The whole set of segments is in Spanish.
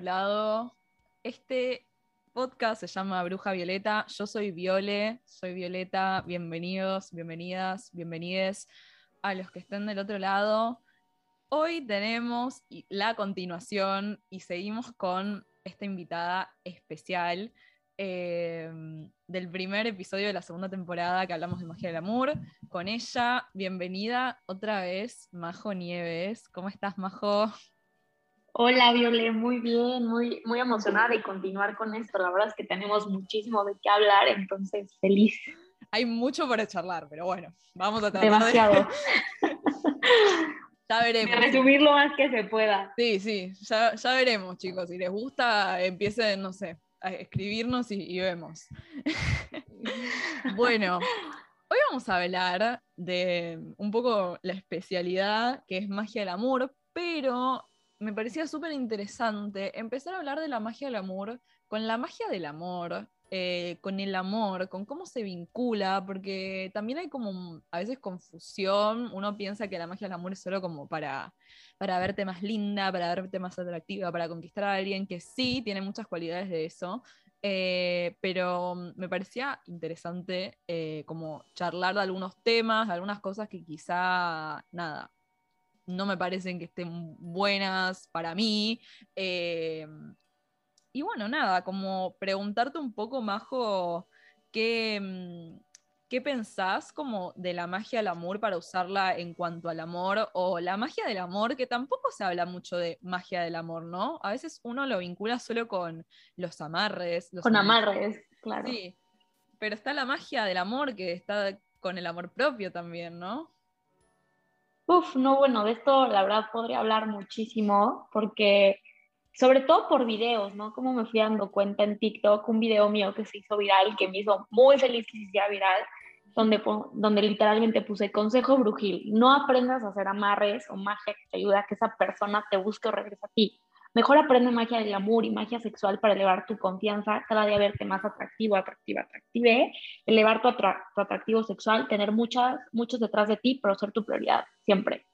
lado. Este podcast se llama Bruja Violeta. Yo soy Viole, soy Violeta. Bienvenidos, bienvenidas, bienvenides a los que estén del otro lado. Hoy tenemos la continuación y seguimos con esta invitada especial eh, del primer episodio de la segunda temporada que hablamos de magia del amor. Con ella, bienvenida otra vez, Majo Nieves. ¿Cómo estás, Majo? Hola, Viole, muy bien, muy, muy emocionada de continuar con esto. La verdad es que tenemos muchísimo de qué hablar, entonces feliz. Hay mucho para charlar, pero bueno, vamos a tratar Demasiado. ya veremos. De resumir lo más que se pueda. Sí, sí, ya, ya veremos, chicos. Si les gusta, empiecen, no sé, a escribirnos y, y vemos. bueno, hoy vamos a hablar de un poco la especialidad que es magia del amor, pero me parecía súper interesante empezar a hablar de la magia del amor con la magia del amor, eh, con el amor, con cómo se vincula, porque también hay como a veces confusión, uno piensa que la magia del amor es solo como para, para verte más linda, para verte más atractiva, para conquistar a alguien, que sí, tiene muchas cualidades de eso, eh, pero me parecía interesante eh, como charlar de algunos temas, algunas cosas que quizá, nada, no me parecen que estén buenas para mí. Eh, y bueno, nada, como preguntarte un poco, Majo, ¿qué, mm, ¿qué pensás como de la magia del amor para usarla en cuanto al amor? O la magia del amor, que tampoco se habla mucho de magia del amor, ¿no? A veces uno lo vincula solo con los amarres. con amarres, claro. Sí, pero está la magia del amor que está con el amor propio también, ¿no? Uf, no, bueno, de esto la verdad podría hablar muchísimo porque, sobre todo por videos, ¿no? Como me fui dando cuenta en TikTok, un video mío que se hizo viral, que me hizo muy feliz que se hiciera viral, donde, donde literalmente puse consejo brujil, no aprendas a hacer amarres o magia que te ayude a que esa persona te busque o regrese a ti. Mejor aprende magia del amor y magia sexual para elevar tu confianza, cada día verte más atractivo, atractiva, atractive, elevar tu, atractivo sexual, tener muchas, muchos detrás de ti, pero ser tu prioridad siempre.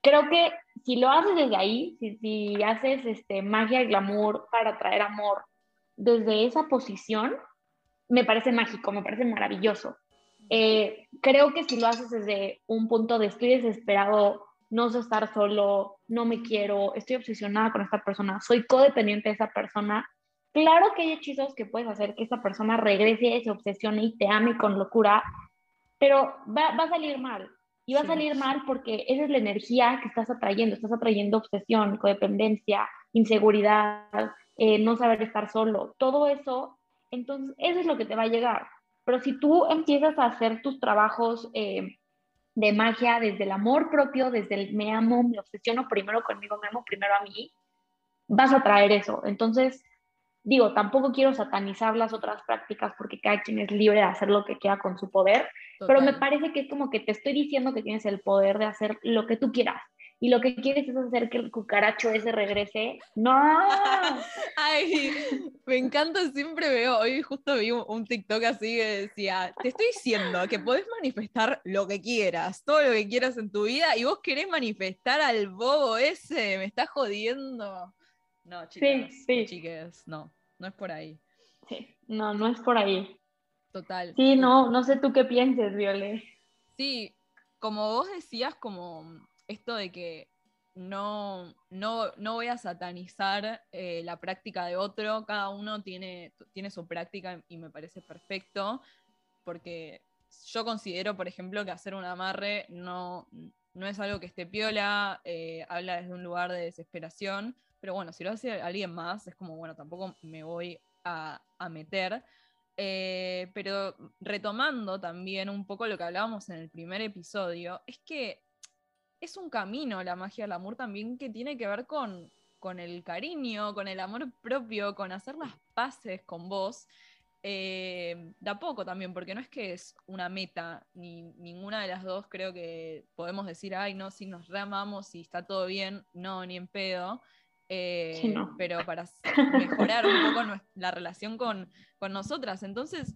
Creo que si lo haces desde ahí, si, haces este, magia y glamour para atraer amor desde esa posición, me parece mágico, me parece maravilloso. Eh, creo que si lo haces desde un punto de estoy desesperado no sé estar solo, no me quiero, estoy obsesionada con esta persona, soy codependiente de esa persona. Claro que hay hechizos que puedes hacer que esa persona regrese, se obsesione y te ame con locura, pero va, a salir mal. Y va a salir mal porque esa es la energía que estás atrayendo. Estás atrayendo obsesión, codependencia, inseguridad, eh, no saber estar solo. Todo eso, entonces, eso es lo que te va a llegar. Pero si tú empiezas a hacer tus trabajos eh, de magia desde el amor propio, desde el me amo, me obsesiono primero conmigo, me amo primero a mí, vas a traer eso. Entonces, digo, tampoco quiero satanizar las otras prácticas porque cada quien es libre de hacer lo que quiera con su poder, pero me parece que es como que te estoy diciendo que tienes el poder de hacer lo que tú quieras y lo que quieres es hacer que el cucaracho ese regrese. ¡No! Ay, me encanta, siempre veo, hoy justo vi un, TikTok así que decía, te estoy diciendo que podés manifestar lo que quieras, todo lo que quieras en tu vida, y vos querés manifestar al bobo ese, me estás jodiendo. No, chicas, sí, chiques, no, no es por ahí. Sí, no, no es por ahí. Total. Sí, no, no sé tú qué pienses, Viole. Sí, como vos decías, como esto de que no, no, voy a satanizar eh, la práctica de otro, cada uno tiene, tiene su práctica y me parece perfecto, porque yo considero, por ejemplo, que hacer un amarre no, no es algo que esté piola, eh, habla desde un lugar de desesperación, pero bueno, si lo hace alguien más, es como, bueno, tampoco me voy a, meter. Eh, pero retomando también un poco lo que hablábamos en el primer episodio, es que es un camino la magia del amor también que tiene que ver con, con el cariño, con el amor propio, con hacer las paces con vos. Eh, da poco también, porque no es que es una meta, ni ninguna de las dos creo que podemos decir, ay, no, si nos reamamos y está todo bien, no, ni en pedo. Eh, pero para mejorar un poco la relación con, con nosotras. Entonces,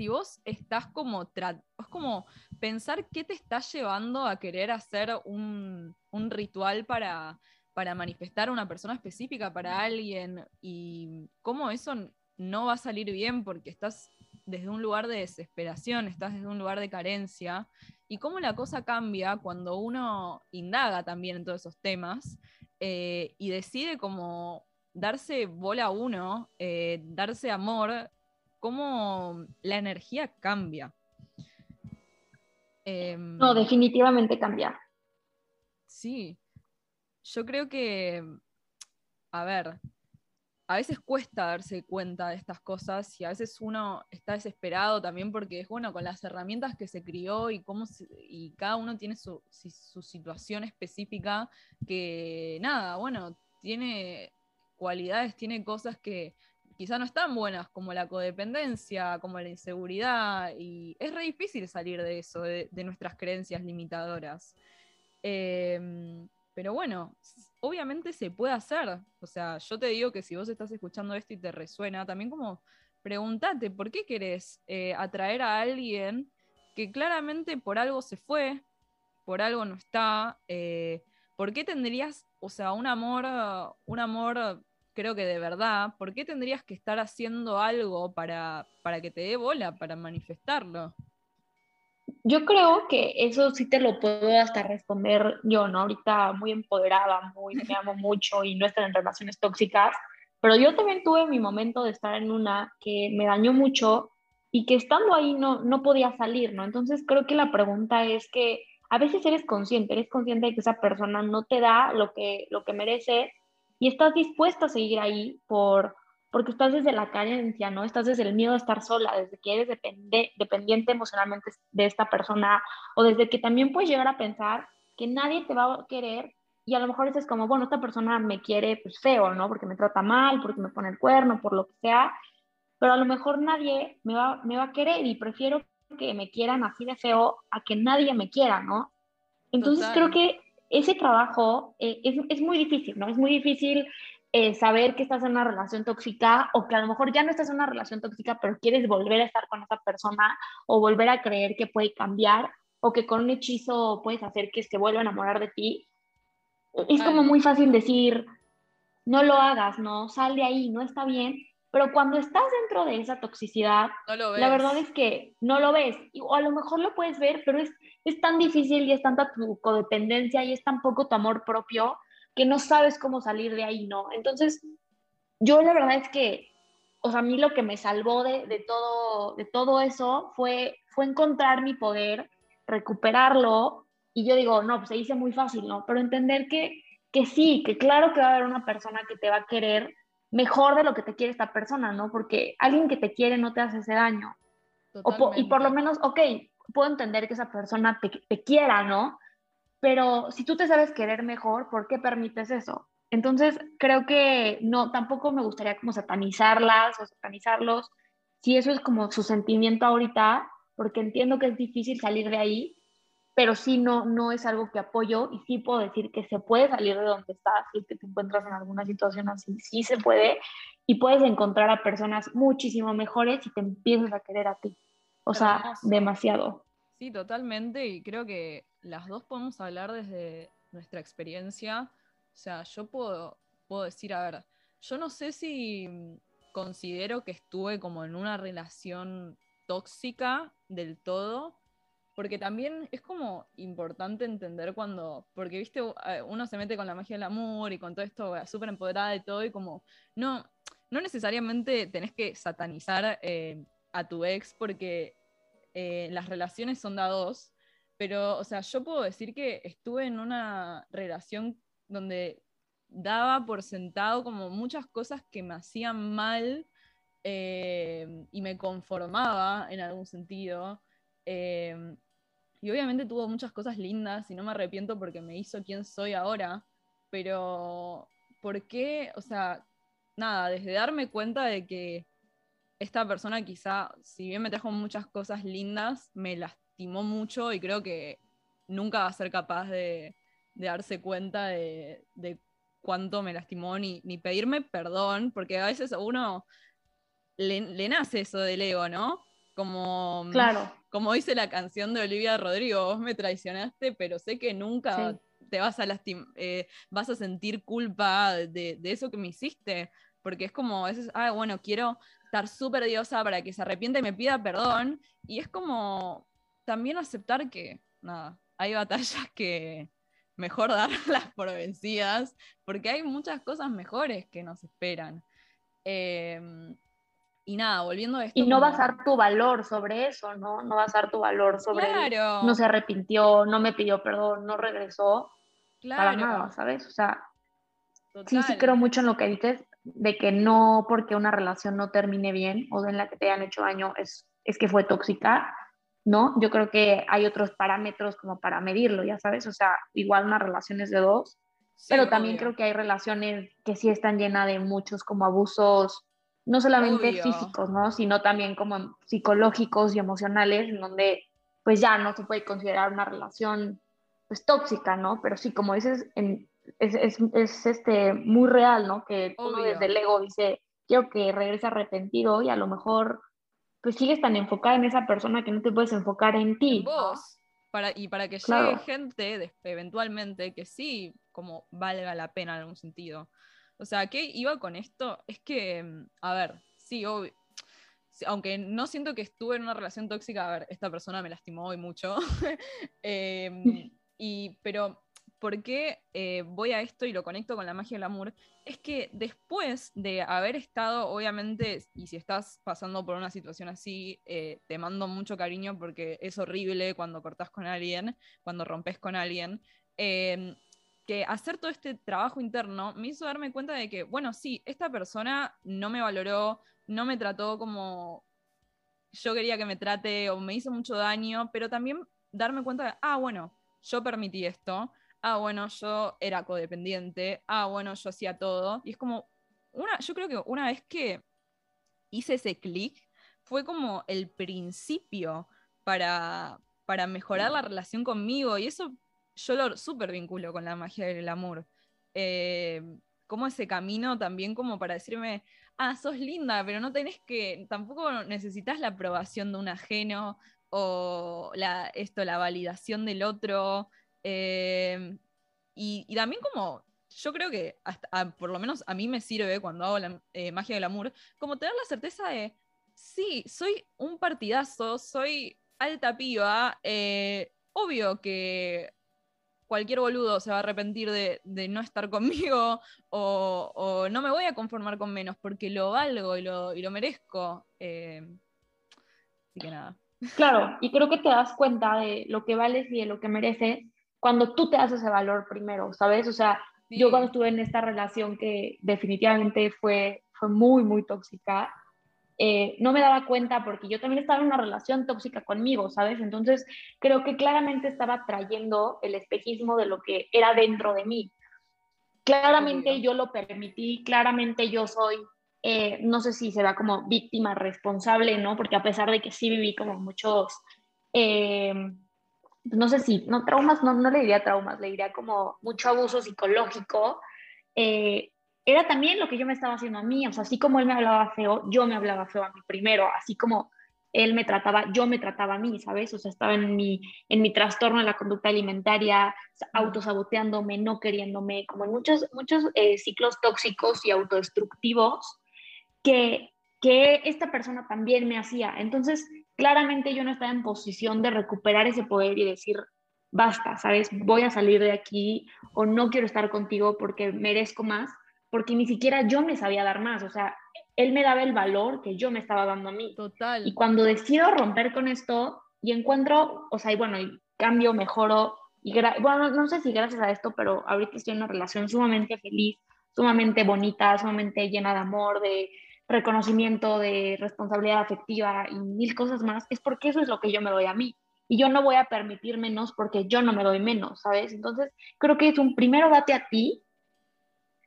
si vos estás como, es como pensar qué te está llevando a querer hacer un, ritual para, para manifestar a una persona específica para alguien y cómo eso no va a salir bien porque estás desde un lugar de desesperación, estás desde un lugar de carencia y cómo la cosa cambia cuando uno indaga también en todos esos temas eh, y decide como darse bola a uno, eh, darse amor, cómo la energía cambia. Em, no, definitivamente cambia. Sí, yo creo que, a ver, a veces cuesta darse cuenta de estas cosas y a veces uno está desesperado también porque es bueno con las herramientas que se crió y cómo y cada uno tiene su, situación específica que nada, bueno, tiene cualidades, tiene cosas que quizá no están buenas, como la codependencia, como la inseguridad, y es re difícil salir de eso, de, nuestras creencias limitadoras. Em, pero bueno, obviamente se puede hacer. O sea, yo te digo que si vos estás escuchando esto y te resuena, también como pregúntate, ¿por qué querés eh, atraer a alguien que claramente por algo se fue, por algo no está? Eh, ¿Por qué tendrías, o sea, un amor, un amor creo que de verdad, ¿por qué tendrías que estar haciendo algo para, para que te dé bola, para manifestarlo? Yo creo que eso sí te lo puedo hasta responder yo, ¿no? Ahorita muy empoderada, muy, me amo mucho y no estar en relaciones tóxicas, pero yo también tuve mi momento de estar en una que me dañó mucho y que estando ahí no, no podía salir, ¿no? Entonces creo que la pregunta es que a veces eres consciente, eres consciente de que esa persona no te da lo que, lo que merece y estás dispuesta a seguir ahí por, porque estás desde la carencia, ¿no? Estás desde el miedo a estar sola, desde que eres dependiente emocionalmente de esta persona, o desde que también puedes llegar a pensar que nadie te va a querer y a lo mejor dices como, bueno, esta persona me quiere pues feo, ¿no? Porque me trata mal, porque me pone el cuerno, por lo que sea, pero a lo mejor nadie me va, me va a querer y prefiero que me quieran así de feo a que nadie me quiera, ¿no? Entonces creo que ese trabajo eh, es, es, muy difícil, ¿no? Es muy difícil eh, saber que estás en una relación tóxica o que a lo mejor ya no estás en una relación tóxica, pero quieres volver a estar con esa persona o volver a creer que puede cambiar o que con un hechizo puedes hacer que se vuelva a enamorar de ti. Es como muy fácil decir, no lo hagas, no, sal de ahí, no está bien, pero cuando estás dentro de esa toxicidad, la verdad es que no lo ves, o a lo mejor lo puedes ver, pero es, es tan difícil y es tanta tu codependencia y es tan poco tu amor propio que no sabes cómo salir de ahí, ¿no? Entonces, yo la verdad es que, o sea, a mí lo que me salvó de, todo, de todo eso fue, fue encontrar mi poder, recuperarlo, y yo digo, no, pues se dice muy fácil, ¿no? Pero entender que, que sí, que claro que va a haber una persona que te va a querer mejor de lo que te quiere esta persona, ¿no? Porque alguien que te quiere no te hace ese daño. y por lo menos, ok, puedo entender que esa persona te, te quiera, ¿no? pero si tú te sabes querer mejor, ¿por qué permites eso? Entonces, creo que no, tampoco me gustaría como satanizarlas o satanizarlos, si eso es como su sentimiento ahorita, porque entiendo que es difícil salir de ahí, pero sí no, no es algo que apoyo y sí puedo decir que se puede salir de donde estás y que te encuentras en alguna situación así, sí se puede y puedes encontrar a personas muchísimo mejores y te empiezas a querer a ti. O sea, demasiado. Sí, totalmente y creo que las dos podemos hablar desde nuestra experiencia. O sea, yo puedo, puedo decir, a ver, yo no sé si considero que estuve como en una relación tóxica del todo, porque también es como importante entender cuando, porque viste, uno se mete con la magia del amor y con todo esto súper empoderada de todo y como, no, no necesariamente tenés que satanizar eh, a tu ex porque eh, las relaciones son de dos, pero, o sea, yo puedo decir que estuve en una relación donde daba por sentado como muchas cosas que me hacían mal eh, y me conformaba en algún sentido. Eh, y obviamente tuvo muchas cosas lindas y no me arrepiento porque me hizo quien soy ahora, pero ¿por qué? O sea, nada, desde darme cuenta de que esta persona quizá, si bien me trajo muchas cosas lindas, me las mucho y creo que nunca va a ser capaz de, darse cuenta de, cuánto me lastimó ni, pedirme perdón, porque a veces a uno le, nace eso del ego, ¿no? Como, claro. Como dice la canción de Olivia Rodrigo, vos me traicionaste, pero sé que nunca te vas a lastimar, eh, vas a sentir culpa de, eso que me hiciste, porque es como, es, ah, bueno, quiero estar súper diosa para que se arrepienta y me pida perdón, y es como también aceptar que, nada, hay batallas que mejor darlas por vencidas, porque hay muchas cosas mejores que nos esperan. Em, y nada, volviendo a esto. Y no basar tu valor sobre eso, ¿no? No basar tu valor sobre. Claro. no se arrepintió, no me pidió perdón, no regresó. Claro. Para nada, ¿sabes? O sea, sí, sí creo mucho en lo que dices, de que no porque una relación no termine bien o en la que te hayan hecho daño es, es que fue tóxica, ¿no? Yo creo que hay otros parámetros como para medirlo, ya sabes, o sea, igual una relación es de dos, pero también creo que hay relaciones que sí están llenas de muchos como abusos, no solamente físicos, ¿no? Sino también como psicológicos y emocionales, en donde pues ya no se puede considerar una relación pues tóxica, ¿no? Pero sí, como dices, es, es, es, este, muy real, ¿no? Que uno desde el ego dice, quiero que regrese arrepentido y a lo mejor pues sigues tan enfocada en esa persona que no te puedes enfocar en ti. vos. Para, y para que llegue gente eventualmente que sí, como valga la pena en algún sentido. O sea, ¿qué iba con esto? Es que, mm, a ver, sí, aunque no siento que estuve en una relación tóxica, a ver, esta persona me lastimó hoy mucho. Em, y, pero por qué eh, voy a esto y lo conecto con la magia del amor, es que después de haber estado, obviamente, y si estás pasando por una situación así, eh, te mando mucho cariño porque es horrible cuando cortás con alguien, cuando rompes con alguien. Que hacer todo este trabajo interno me hizo darme cuenta de que, bueno, sí, esta persona no me valoró, no me trató como yo quería que me trate o me hizo mucho daño, pero también darme cuenta de, ah, bueno, yo permití esto, ah, bueno, yo era codependiente, ah, bueno, yo hacía todo. Y es como, una, yo creo que una vez que hice ese clic, fue como el principio para, para mejorar la relación conmigo. Y eso yo lo súper vinculo con la magia del amor. Eh, como ese camino también como para decirme, ah, sos linda, pero no tenés que, tampoco necesitas la aprobación de un ajeno o la, esto, la validación del otro. Em, y, también como, yo creo que por lo menos a mí me sirve cuando hago la eh, magia del amor, como tener la certeza de, sí, soy un partidazo, soy alta piba, eh, obvio que cualquier boludo se va a arrepentir de, no estar conmigo o, no me voy a conformar con menos porque lo valgo y lo, y lo merezco. Em, así que nada. Claro, y creo que te das cuenta de lo que vales y de lo que mereces cuando tú te das ese valor primero, ¿sabes? O sea, yo cuando estuve en esta relación que definitivamente fue, fue muy, muy tóxica, eh, no me daba cuenta porque yo también estaba en una relación tóxica conmigo, ¿sabes? Entonces creo que claramente estaba trayendo el espejismo de lo que era dentro de mí. Claramente yo lo permití, claramente yo soy, eh, no sé si se da como víctima responsable, ¿no? Porque a pesar de que sí viví como muchos... Eh, no sé si, no traumas, no, no le diría traumas, le diría como mucho abuso psicológico, eh, era también lo que yo me estaba haciendo a mí, o sea, así como él me hablaba feo, yo me hablaba feo a mí primero, así como él me trataba, yo me trataba a mí, ¿sabes? O sea, estaba en mi, en mi trastorno en la conducta alimentaria, autosaboteándome, no queriéndome, como en muchos, muchos eh, ciclos tóxicos y autodestructivos que, que esta persona también me hacía. Entonces, claramente yo no estaba en posición de recuperar ese poder y decir, basta, ¿sabes? Voy a salir de aquí o no quiero estar contigo porque merezco más, porque ni siquiera yo me sabía dar más, o sea, él me daba el valor que yo me estaba dando a mí. Total. Y cuando decido romper con esto y encuentro, o sea, y bueno, y cambio, mejoro, y bueno, no sé si gracias a esto, pero ahorita estoy en una relación sumamente feliz, sumamente bonita, sumamente llena de amor, de reconocimiento, de responsabilidad afectiva y mil cosas más, es porque eso es lo que yo me doy a mí. Y yo no voy a permitir menos porque yo no me doy menos, ¿sabes? Entonces, creo que es un primero date a ti,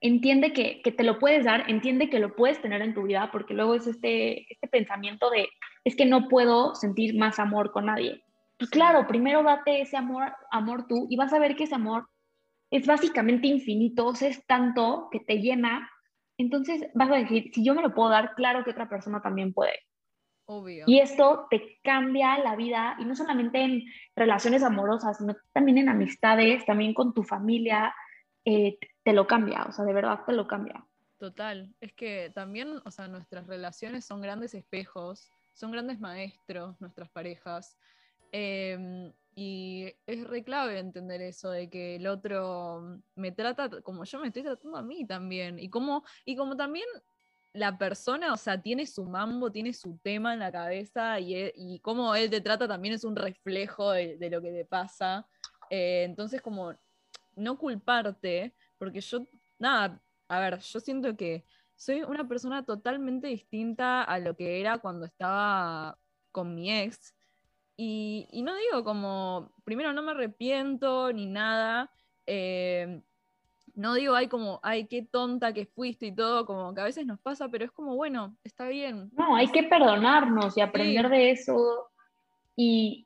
entiende que, que, te lo puedes dar, entiende que lo puedes tener en tu vida, porque luego es este, este pensamiento de, es que no puedo sentir más amor con nadie. Pues claro, primero date ese amor, amor tú y vas a ver que ese amor es básicamente infinito, es tanto que te llena entonces vas a decir, si yo me lo puedo dar, claro que otra persona también puede. Obvio. Y esto te cambia la vida, y no solamente en relaciones amorosas, sino también en amistades, también con tu familia, eh, te lo cambia, o sea, de verdad te lo cambia. Total, es que también, o sea, nuestras relaciones son grandes espejos, son grandes maestros, nuestras parejas. Em, y es re clave entender eso de que el otro me trata como yo me estoy tratando a mí también. Y como, y como también la persona, o sea, tiene su mambo, tiene su tema en la cabeza y, e, y cómo él te trata también es un reflejo de, lo que te pasa. Eh, entonces, como no culparte, porque yo, nada, a ver, yo siento que soy una persona totalmente distinta a lo que era cuando estaba con mi ex. Y, no digo como, primero no me arrepiento ni nada. Eh, no digo, ay, como, ay, qué tonta que fuiste y todo, como que a veces nos pasa, pero es como, bueno, está bien. No, hay que perdonarnos y aprender de eso y,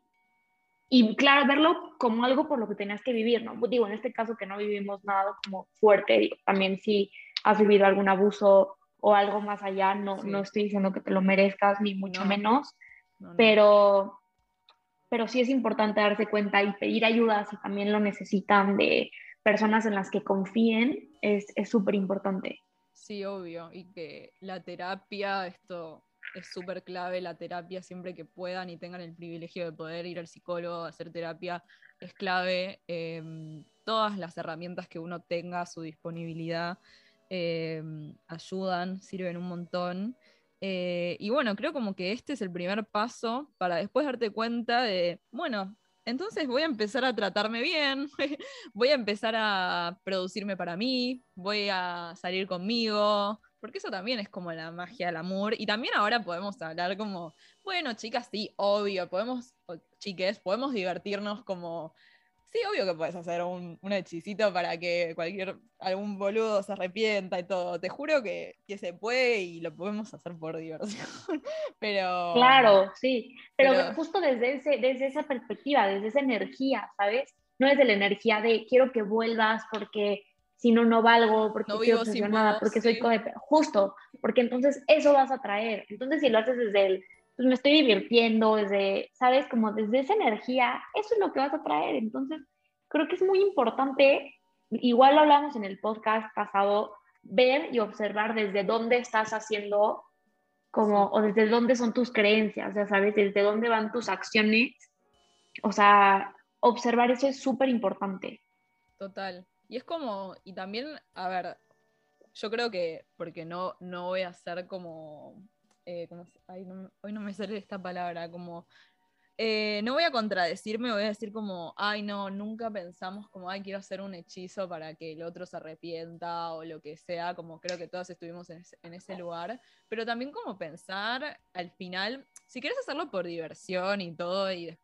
y, claro, verlo como algo por lo que tenías que vivir, ¿no? Digo, en este caso que no vivimos nada como fuerte, digo, también si has vivido algún abuso o algo más allá, no, no estoy diciendo que te lo merezcas, ni mucho menos, pero pero sí es importante darse cuenta y pedir ayuda si también lo necesitan de personas en las que confíen es súper importante. Sí, obvio, y que la terapia, esto es súper clave, la terapia siempre que puedan y tengan el privilegio de poder ir al psicólogo, hacer terapia, es clave. Em, todas las herramientas que uno tenga a su disponibilidad em, ayudan, sirven un montón. Eh, y bueno, creo como que este es el primer paso para después darte cuenta de, bueno, entonces voy a empezar a tratarme bien, voy a empezar a producirme para mí, voy a salir conmigo, porque eso también es como la magia del amor. Y también ahora podemos hablar como, bueno, chicas, sí, obvio, podemos, chiques, podemos divertirnos como Sí, obvio que puedes hacer un, un, hechicito para que cualquier, algún boludo se arrepienta y todo. Te juro que, que se puede y lo podemos hacer por diversión. pero. Claro, sí. Pero, justo desde, ese, desde esa perspectiva, desde esa energía, ¿sabes? No es de la energía de quiero que vuelvas porque si no, no valgo, porque no quiero nada, porque soy Justo, porque entonces eso vas a traer. Entonces, si lo haces desde el pues me estoy divirtiendo, desde, ¿sabes? Como desde esa energía, eso es lo que vas a traer. Entonces, creo que es muy importante, igual lo hablamos en el podcast pasado, ver y observar desde dónde estás haciendo, como, o desde dónde son tus creencias, ya sabes, desde dónde van tus acciones. O sea, observar eso es súper importante. Total. Y es como, y también, a ver, yo creo que, porque no, no voy a ser como eh, hoy no me sale esta palabra, como, eh, no voy a contradecirme, voy a decir como, ay no, nunca pensamos como, ay quiero hacer un hechizo para que el otro se arrepienta o lo que sea, como creo que todos estuvimos en ese, lugar, pero también como pensar al final, si quieres hacerlo por diversión y todo, y,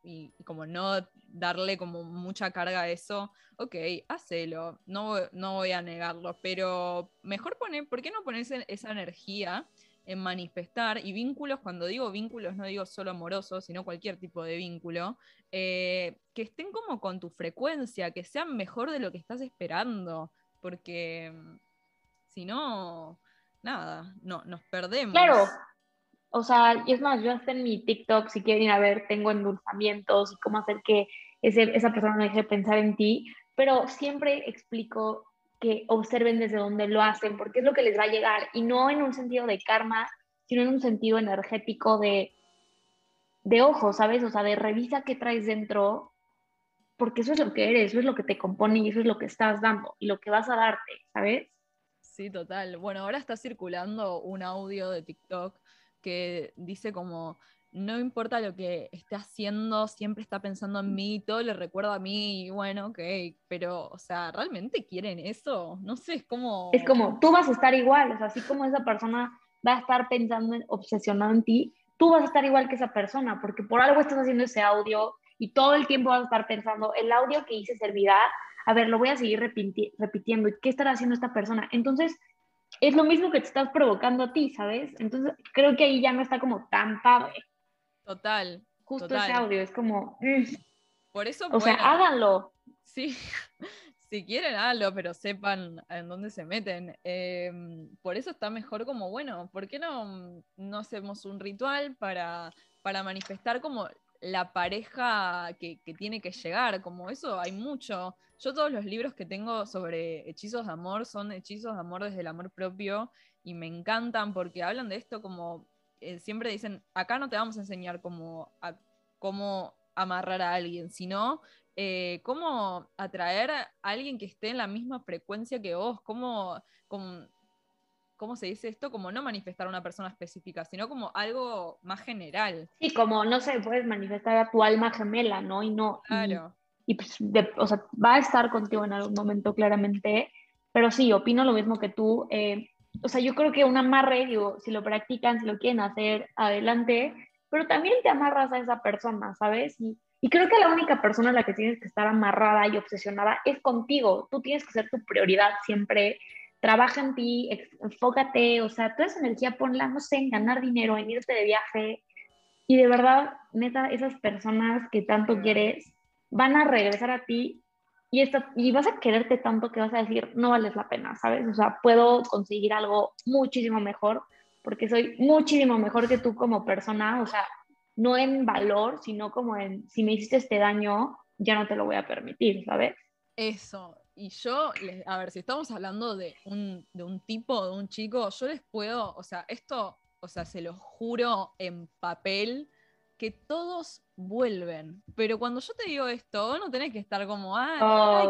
como no darle como mucha carga a eso, ok, hacelo, no, no voy a negarlo, pero mejor poner, ¿por qué no pones esa energía? En manifestar y vínculos, cuando digo vínculos no digo solo amorosos, sino cualquier tipo de vínculo, eh, que estén como con tu frecuencia, que sean mejor de lo que estás esperando, porque mm, si no, nada, no, nos perdemos. Claro, o sea, y es más, yo hasta en mi TikTok, si quieren ir a ver, tengo endulzamientos y cómo hacer que ese, esa persona no deje de pensar en ti, pero siempre explico que observen desde dónde lo hacen, porque es lo que les va a llegar, y no en un sentido de karma, sino en un sentido energético de, de ojo, ¿sabes? O sea, de revisa qué traes dentro, porque eso es lo que eres, eso es lo que te compone y eso es lo que estás dando y lo que vas a darte, ¿sabes? Sí, total. Bueno, ahora está circulando un audio de TikTok que dice como no importa lo que esté haciendo, siempre está pensando en mí, todo le recuerda a mí, y bueno, ok, pero, o sea, ¿realmente quieren eso? No sé, es como... Es como, tú vas a estar igual, o sea, así como esa persona va a estar pensando, en, obsesionado en ti, tú vas a estar igual que esa persona, porque por algo estás haciendo ese audio y todo el tiempo vas a estar pensando, el audio que hice servirá, a ver, lo voy a seguir repitiendo, ¿y qué estará haciendo esta persona? Entonces, es lo mismo que te estás provocando a ti, ¿sabes? Entonces, creo que ahí ya no está como tan padre. Total. Justo ese audio, es como. Mm. Por eso. O sea, háganlo. Sí, si quieren, háganlo, pero sepan en dónde se meten. Em, por eso está mejor como, bueno, ¿por qué no, no hacemos un ritual para, para manifestar como la pareja que, que, tiene que llegar? Como eso hay mucho. Yo todos los libros que tengo sobre hechizos de amor son hechizos de amor desde el amor propio y me encantan porque hablan de esto como, eh, siempre dicen, acá no te vamos a enseñar cómo, a, cómo amarrar a alguien, sino eh, cómo atraer a alguien que esté en la misma frecuencia que vos, cómo, cómo, se dice esto, como no manifestar a una persona específica, sino como algo más general. Sí, como, no sé, puedes manifestar a tu alma gemela, ¿no? Y no... Claro. Y, pues, o sea, va a estar contigo en algún momento, claramente, pero sí, opino lo mismo que tú. Eh, o sea, yo creo que un amarre, digo, si lo practican, si lo quieren hacer, adelante, pero también te amarras a esa persona, ¿sabes? Y y creo que la única persona a la que tienes que estar amarrada y obsesionada es contigo. Tú tienes que ser tu prioridad siempre. Trabaja en ti, enfócate, o sea, toda esa energía ponla, no sé, en ganar dinero, en irte de viaje. Y de verdad, neta, esas personas que tanto quieres van a regresar a ti y, esta, y vas a quererte tanto que vas a decir, no vales la pena, ¿sabes? O sea, puedo conseguir algo muchísimo mejor porque soy muchísimo mejor que tú como persona, o sea, no en valor, sino como en, si me hiciste este daño, ya no te lo voy a permitir, ¿sabes? Eso. Y yo, a ver, si estamos hablando de un, de un tipo, de un chico, yo les puedo, o sea, esto, o sea, se lo juro en papel, que todos vuelven. Pero cuando yo te digo esto, no tenés que estar como, ay,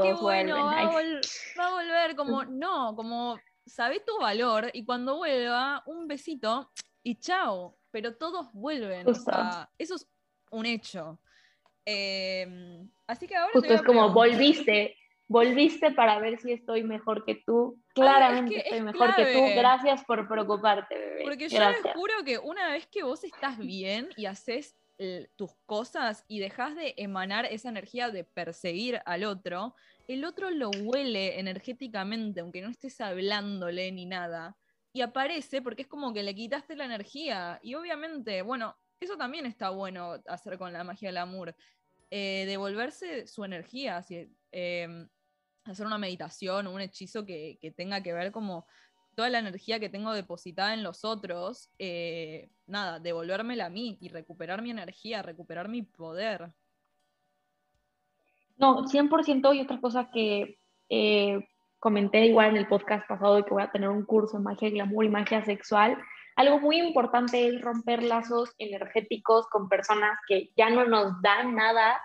qué bueno, va a, va a, volver, como, no, como, sabé tu valor y cuando vuelva, un besito y chao pero todos vuelven. O sea, eso es un hecho. Em, así que ahora. Justo es como volviste, volviste para ver si estoy mejor que tú. Claramente estoy mejor que tú. Gracias por preocuparte, bebé. Porque yo les juro que una vez que vos estás bien y haces tus cosas y dejas de emanar esa energía de perseguir al otro, el otro lo huele energéticamente, aunque no estés hablándole ni nada y aparece porque es como que le quitaste la energía. Y obviamente, bueno, eso también está bueno hacer con la magia del amor. Eh, devolverse su energía, así, em, hacer una meditación o un hechizo que, tenga que ver como toda la energía que tengo depositada en los otros, eh, nada, devolvérmela a mí y recuperar mi energía, recuperar mi poder. No, 100% y otra cosa que eh, comenté igual en el podcast pasado que voy a tener un curso de magia, glamour y magia sexual. Algo muy importante es romper lazos energéticos con personas que ya no nos dan nada,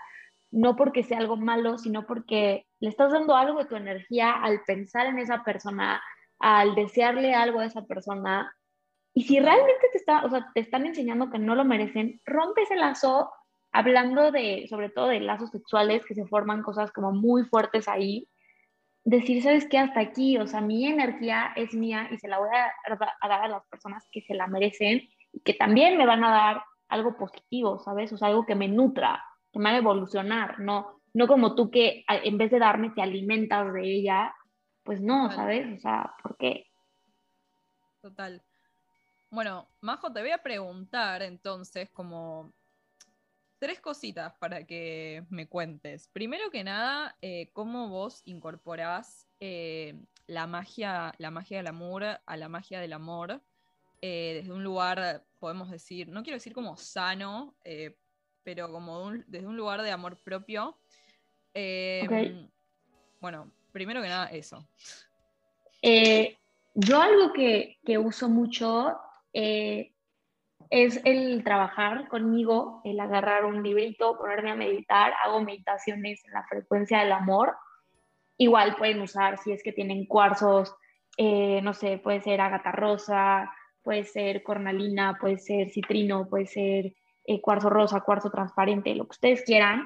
no porque sea algo malo, sino porque le estás dando algo de tu energía al pensar en esa persona, al desearle algo a esa persona. Y si realmente te, está, o sea, te están enseñando que no lo merecen, rompe ese lazo hablando de, sobre todo de lazos sexuales, que se forman cosas como muy fuertes ahí decir, ¿sabes qué? Hasta aquí, o sea, mi energía es mía y se la voy a, dar a las personas que se la merecen y que también me van a dar algo positivo, ¿sabes? O sea, algo que me nutra, que me haga evolucionar, no, no como tú que en vez de darme te alimentas de ella, pues no, ¿sabes? O sea, ¿por qué? Total. Bueno, Majo, te voy a preguntar entonces, como tres cositas para que me cuentes. Primero que nada, eh, cómo vos incorporás eh, la, magia, la magia del amor a la magia del amor eh, desde un lugar, podemos decir, no quiero decir como sano, pero como desde un lugar de amor propio. Bueno, primero que nada, eso. yo algo que, que uso mucho es el trabajar conmigo, el agarrar un librito, ponerme a meditar, hago meditaciones en la frecuencia del amor. Igual pueden usar, si es que tienen cuarzos, eh, no sé, puede ser agata rosa, puede ser cornalina, puede ser citrino, puede ser eh, cuarzo rosa, cuarzo transparente, lo que ustedes quieran.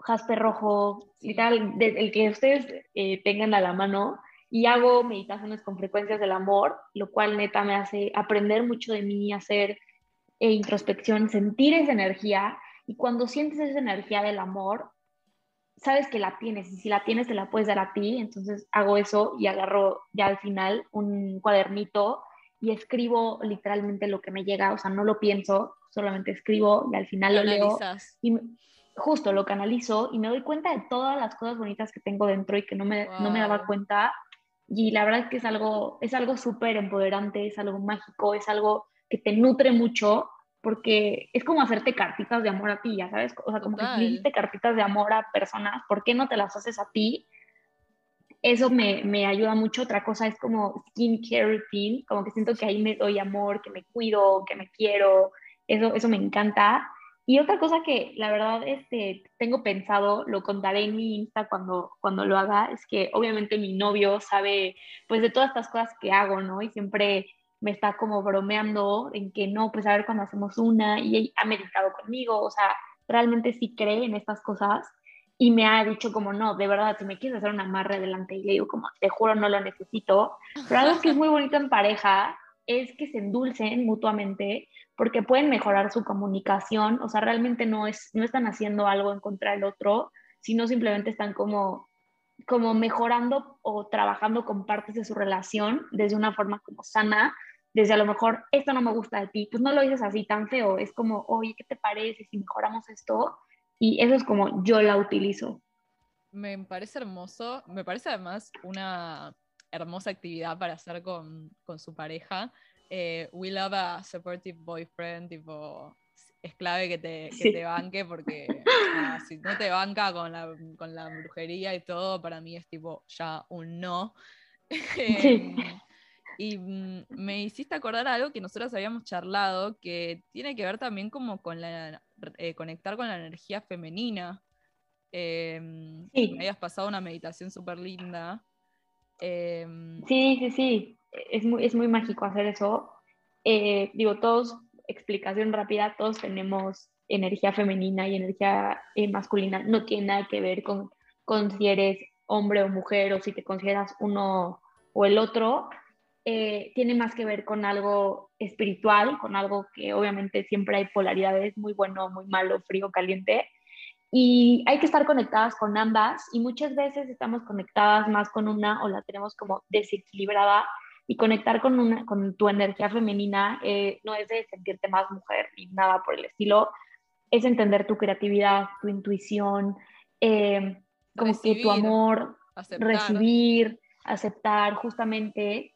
Jaspe rojo, y tal, el que ustedes eh, tengan a la mano y hago meditaciones con frecuencias del amor, lo cual neta me hace aprender mucho de mí, hacer eh, introspección, sentir esa energía y cuando sientes esa energía del amor, sabes que la tienes y si la tienes te la puedes dar a ti, entonces hago eso y agarro ya al final un cuadernito y escribo literalmente lo que me llega, o sea, no lo pienso, solamente escribo y al final lo, leo. Y justo lo canalizo y me doy cuenta de todas las cosas bonitas que tengo dentro y que no me, no me daba cuenta. Y la verdad es que es algo es algo súper empoderante, es algo mágico, es algo que te nutre mucho porque es como hacerte cartitas de amor a ti, ya sabes, o sea, como que hiciste cartitas de amor a personas, ¿por qué no te las haces a ti? Eso me, me ayuda mucho. Otra cosa es como skincare routine, como que siento que ahí me doy amor, que me cuido, que me quiero, eso, eso me encanta. Y otra cosa que la verdad este, tengo pensado, lo contaré en mi Insta cuando, cuando lo haga, es que obviamente mi novio sabe pues de todas estas cosas que hago, ¿no? Y siempre me está como bromeando en que no, pues a ver cuando hacemos una y ha meditado conmigo, o sea, realmente sí cree en estas cosas y me ha dicho como no, de verdad, si me quieres hacer una amarre adelante y le digo como, te juro, no lo necesito, pero algo que es muy bonito en pareja es que se endulcen mutuamente porque pueden mejorar su comunicación, o sea, realmente no, es, no están haciendo algo en contra del otro, sino simplemente están como como mejorando o trabajando con partes de su relación desde una forma como sana, desde a lo mejor esto no me gusta de ti, pues no lo dices así tan feo, es como, oye, ¿qué te parece si mejoramos esto? Y eso es como yo la utilizo. Me parece hermoso, me parece además una hermosa actividad para hacer con, con su pareja. Eh, we love a supportive boyfriend, tipo, es clave que te, que te banque porque si no te banca con la, con la, brujería y todo, para mí es tipo ya un no. Em, y mm, me hiciste acordar algo que nosotros habíamos charlado, que tiene que ver también como con la, eh, conectar con la energía femenina. Em, me habías pasado una meditación súper linda. Em, sí, sí, sí. Es muy, es muy mágico hacer eso. Eh, digo, todos, explicación rápida, todos tenemos energía femenina y energía eh, masculina. No tiene nada que ver con, con si eres hombre o mujer o si te consideras uno o el otro eh, tiene más que ver con algo espiritual, con algo que obviamente siempre hay polaridades, muy bueno, muy malo, frío, caliente. Y hay que estar conectadas con ambas y muchas veces estamos conectadas más con una o la tenemos como desequilibrada y conectar con, una, con tu energía femenina eh, no es de sentirte más mujer ni nada por el estilo, es entender tu creatividad, tu intuición, eh, como que tu amor, recibir, aceptar justamente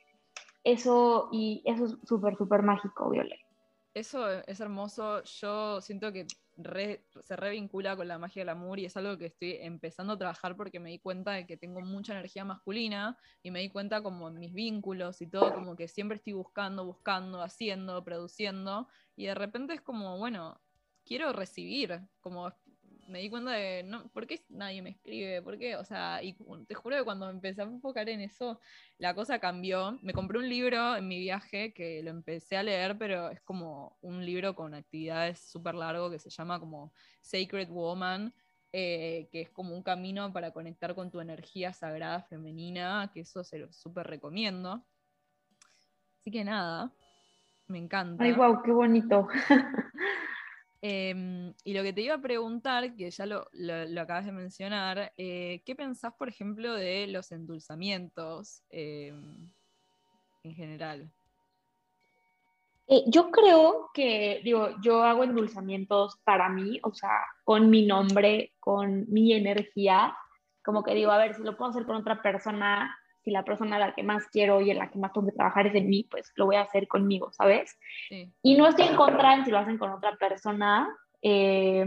eso, y eso es súper, súper mágico, Violet. Eso es hermoso. Yo siento que se revincula con la magia del amor y es algo que estoy empezando a trabajar porque me di cuenta de que tengo mucha energía masculina y me di cuenta como mis vínculos y todo, como que siempre estoy buscando, buscando, haciendo, produciendo y de repente es como, bueno, quiero recibir, como me di cuenta de, no, ¿por qué nadie me escribe? ¿Por qué? O sea, y te juro que cuando empecé a enfocar en eso, la cosa cambió. Me compré un libro en mi viaje que lo empecé a leer, pero es como un libro con actividades súper largo que se llama como Sacred Woman, eh, que es como un camino para conectar con tu energía sagrada femenina, que eso se lo súper recomiendo. Así que nada, me encanta. Ay, wow, qué bonito. Em, y lo que te iba a preguntar, que ya lo, acabas de mencionar, eh, ¿qué pensás, por ejemplo, de los endulzamientos em, en general? Eh, yo creo que, digo, yo hago endulzamientos para mí, o sea, con mi nombre, con mi energía, como que digo, a ver, si lo puedo hacer con otra persona, si la persona a la que más quiero y en la que más tengo que trabajar es en mí, pues lo voy a hacer conmigo, ¿sabes? Y no estoy en contra en si lo hacen con otra persona, eh,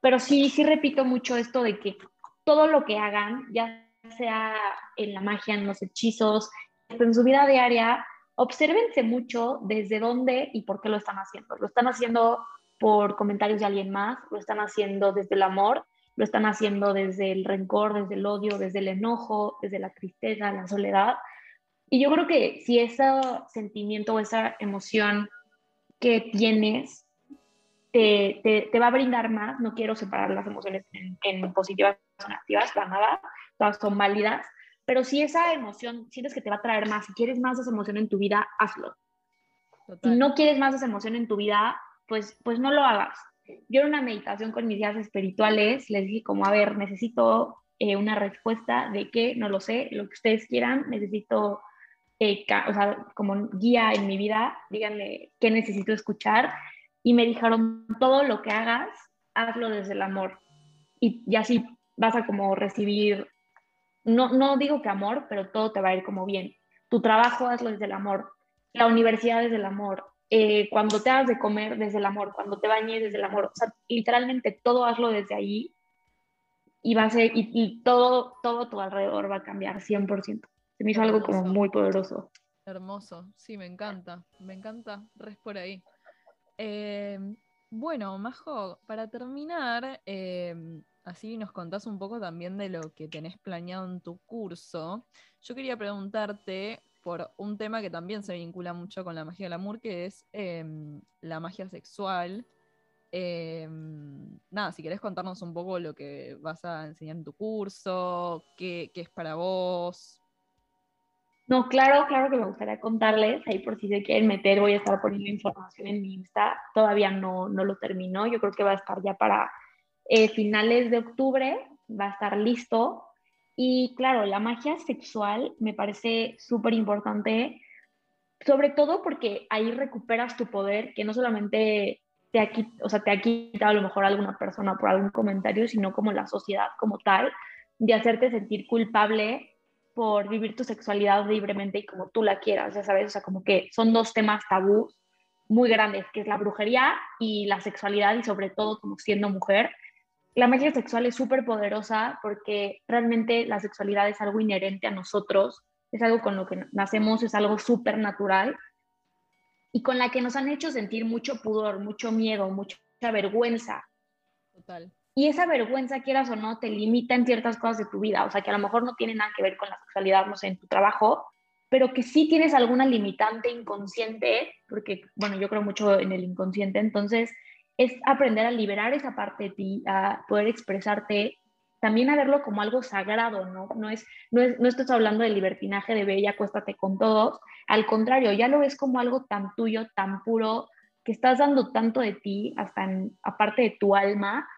pero sí, sí repito mucho esto de que todo lo que hagan, ya sea en la magia, en los hechizos, en su vida diaria, obsérvense mucho desde dónde y por qué lo están haciendo. Lo están haciendo por comentarios de alguien más, lo están haciendo desde el amor, lo están haciendo desde el rencor, desde el odio, desde el enojo, desde la tristeza, la soledad. Y yo creo que si ese sentimiento o esa emoción que tienes te, te, va a brindar más, no quiero separar las emociones en, positivas o negativas, para nada, todas son válidas, pero si esa emoción sientes que te va a traer más, si quieres más de esa emoción en tu vida, hazlo. Si no quieres más de esa emoción en tu vida, pues, pues no lo hagas yo en una meditación con mis guías espirituales les dije como, a ver, necesito eh, una respuesta de qué, no lo sé, lo que ustedes quieran, necesito, eh, o sea, como guía en mi vida, díganme qué necesito escuchar. Y me dijeron, todo lo que hagas, hazlo desde el amor. y, y así vas a como recibir, no, no digo que amor, pero todo te va a ir como bien. Tu trabajo hazlo desde el amor, la universidad desde el amor, eh, cuando te hagas de comer desde el amor, cuando te bañes desde el amor, o sea, literalmente todo hazlo desde ahí y va a ser, y, todo, todo tu alrededor va a cambiar 100%. Se me hizo algo como muy poderoso. Hermoso, sí, me encanta, me encanta, res por ahí. Eh, bueno, Majo, para terminar, eh, así nos contás un poco también de lo que tenés planeado en tu curso. Yo quería preguntarte por un tema que también se vincula mucho con la magia del amor, que es em, la magia sexual. Em, nada, si querés contarnos un poco lo que vas a enseñar en tu curso, qué, es para vos. No, claro, claro que me gustaría contarles, ahí por si se quieren meter, voy a estar poniendo información en mi Insta, todavía no, no lo termino, yo creo que va a estar ya para eh, finales de octubre, va a estar listo, y claro, la magia sexual me parece súper importante, sobre todo porque ahí recuperas tu poder, que no solamente te ha, o sea, te ha quitado a lo mejor alguna persona por algún comentario, sino como la sociedad como tal, de hacerte sentir culpable por vivir tu sexualidad libremente y como tú la quieras, ya sabes, o sea, como que son dos temas tabús muy grandes, que es la brujería y la sexualidad y sobre todo como siendo mujer, la magia sexual es súper poderosa porque realmente la sexualidad es algo inherente a nosotros, es algo con lo que nacemos, es algo súper natural y con la que nos han hecho sentir mucho pudor, mucho miedo, mucha vergüenza. Total. Y esa vergüenza, quieras o no, te limita en ciertas cosas de tu vida, o sea, que a lo mejor no tiene nada que ver con la sexualidad, no sé, en tu trabajo, pero que sí tienes alguna limitante inconsciente, porque, bueno, yo creo mucho en el inconsciente, entonces es aprender a liberar esa parte de ti, a poder expresarte, también a verlo como algo sagrado, ¿no? No, es, no, es, estás hablando de libertinaje de bella, acuéstate con todos, al contrario, ya lo ves como algo tan tuyo, tan puro, que estás dando tanto de ti, hasta en, aparte de tu alma,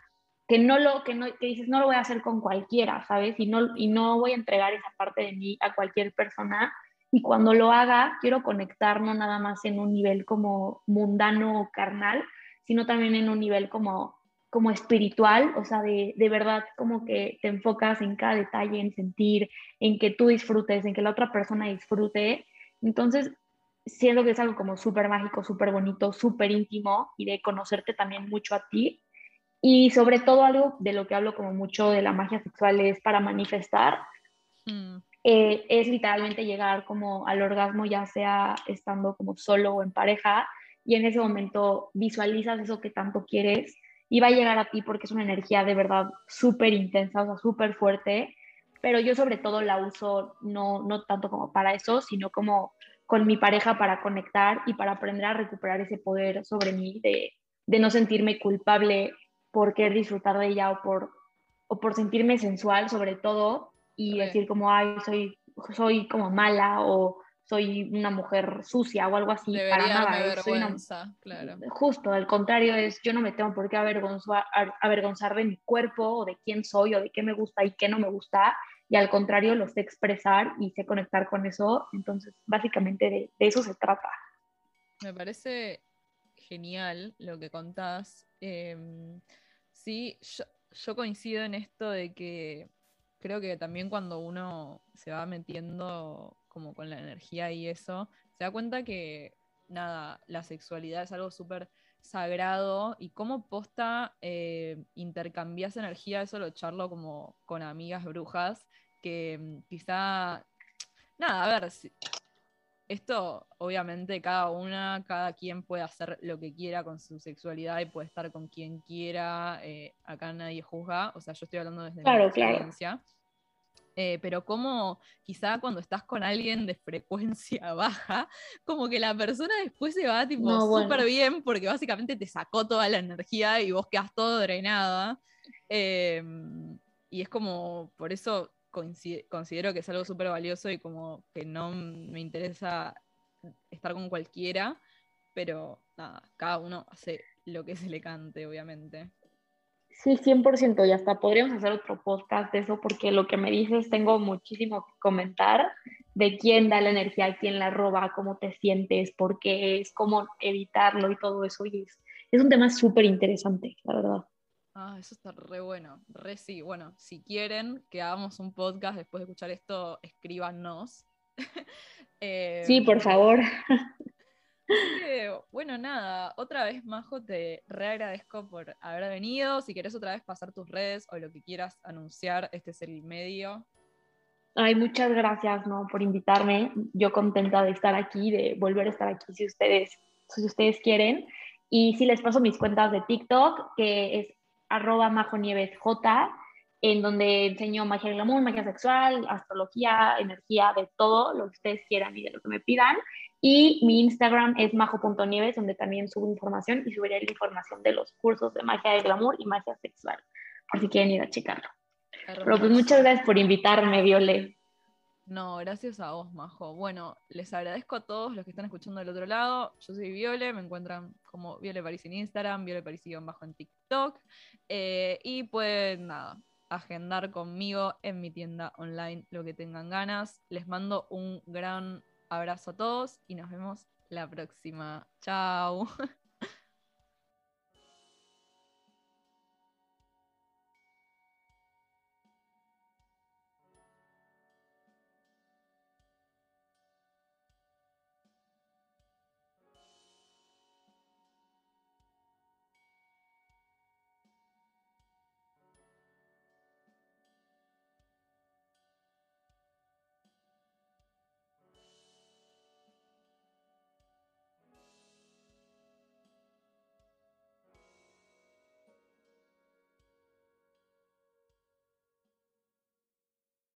que no lo que no que dices no lo voy a hacer con cualquiera, ¿sabes? Y no y no voy a entregar esa parte de mí a cualquier persona y cuando lo haga quiero conectar no nada más en un nivel como mundano o carnal, sino también en un nivel como, como espiritual, o sea, de, de verdad como que te enfocas en cada detalle, en sentir, en que tú disfrutes, en que la otra persona disfrute. Entonces, siento que es algo como súper mágico, súper bonito, súper íntimo y de conocerte también mucho a ti. Y sobre todo algo de lo que hablo como mucho de la magia sexual es para manifestar. Mm. Eh, es literalmente llegar como al orgasmo, ya sea estando como solo o en pareja, y en ese momento visualizas eso que tanto quieres y va a llegar a ti porque es una energía de verdad súper intensa, o sea, súper fuerte, pero yo sobre todo la uso no, no tanto como para eso, sino como con mi pareja para conectar y para aprender a recuperar ese poder sobre mí, de, de no sentirme culpable por querer disfrutar de ella o por, o por sentirme sensual sobre todo y decir como, ay, soy, soy como mala o soy una mujer sucia o algo así, para nada. Vergüenza, claro. Justo, al contrario es, yo no me tengo por qué avergonzar, avergonzar de mi cuerpo o de quién soy o de qué me gusta y qué no me gusta, y al contrario lo sé expresar y sé conectar con eso, entonces básicamente de, eso se trata. Me parece genial lo que contás. Em, sí, yo, yo coincido en esto de que creo que también cuando uno se va metiendo como con la energía y eso, se da cuenta que, nada, la sexualidad es algo súper sagrado y cómo posta eh, intercambias energía, eso lo charlo como con amigas brujas, que mm, quizá, nada, a ver, esto obviamente cada una, cada quien puede hacer lo que quiera con su sexualidad y puede estar con quien quiera, eh, acá nadie juzga, o sea, yo estoy hablando desde mi experiencia. Eh, pero como quizá cuando estás con alguien de frecuencia baja, como que la persona después se va tipo súper bien porque básicamente te sacó toda la energía y vos quedás todo drenada. Em, y es como, por eso considero que es algo súper valioso y como que no me interesa estar con cualquiera, pero nada, cada uno hace lo que se le cante, obviamente. Sí, 100%, y hasta podríamos hacer otro podcast de eso, porque lo que me dices tengo muchísimo que comentar de quién da la energía, quién la roba, cómo te sientes, por qué es, cómo evitarlo y todo eso. Y es, es un tema súper interesante, la verdad. Ah, eso está re bueno. Re sí. Bueno, si quieren que hagamos un podcast después de escuchar esto, escríbanos. sí, por bueno, nada, otra vez, Majo, te reagradezco por haber venido. Si querés otra vez pasar tus redes o lo que quieras anunciar, este es el medio. Ay, muchas gracias, ¿no? Por invitarme. Yo contenta de estar aquí, de volver a estar aquí si ustedes, si ustedes quieren. Y si les paso mis cuentas de TikTok, que es arroba majonievesj, en donde enseño magia del amor, magia sexual, astrología, energía, de todo lo que ustedes quieran y de lo que me pidan. Y mi Instagram es majo.nieves, donde también subo información y subiré la información de los cursos de magia del glamour y magia sexual, por si quieren ir a checarlo. Pero pues muchas gracias por invitarme, Viole. No, gracias a vos, Majo. Bueno, les agradezco a todos los que están escuchando del otro lado. Yo soy Viole, me encuentran como Viole París en Instagram, Viole París bajo en TikTok. Eh, y pueden, nada, agendar conmigo en mi tienda online lo que tengan ganas. Les mando un gran abrazo a todos y nos vemos la próxima. Chao.